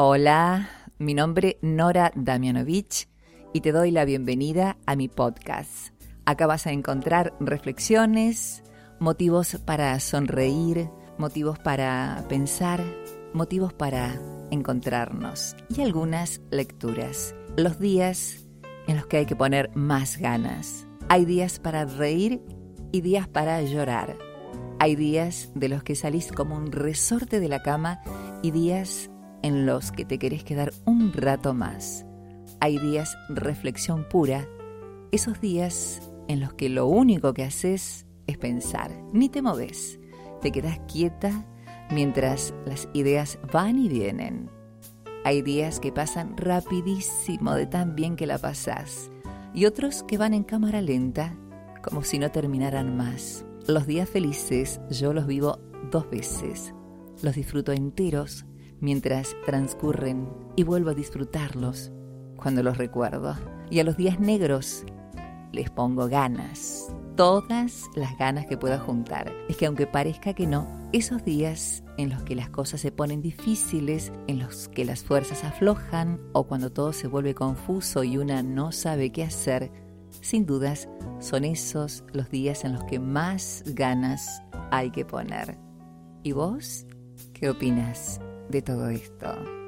Hola, mi nombre Nora Damianovich y te doy la bienvenida a mi podcast. Acá vas a encontrar reflexiones, motivos para sonreír, motivos para pensar, motivos para encontrarnos y algunas lecturas. Los días en los que hay que poner más ganas. Hay días para reír y días para llorar. Hay días de los que salís como un resorte de la cama y días en los que te querés quedar un rato más. Hay días reflexión pura, esos días en los que lo único que haces es pensar, ni te moves, te quedas quieta mientras las ideas van y vienen. Hay días que pasan rapidísimo de tan bien que la pasás y otros que van en cámara lenta como si no terminaran más. Los días felices yo los vivo dos veces. Los disfruto enteros mientras transcurren y vuelvo a disfrutarlos cuando los recuerdo. Y a los días negros les pongo ganas, todas las ganas que pueda juntar. Es que aunque parezca que no, esos días en los que las cosas se ponen difíciles, en los que las fuerzas aflojan o cuando todo se vuelve confuso y una no sabe qué hacer, sin dudas son esos los días en los que más ganas hay que poner. ¿Y vos? ¿Qué opinas de todo esto?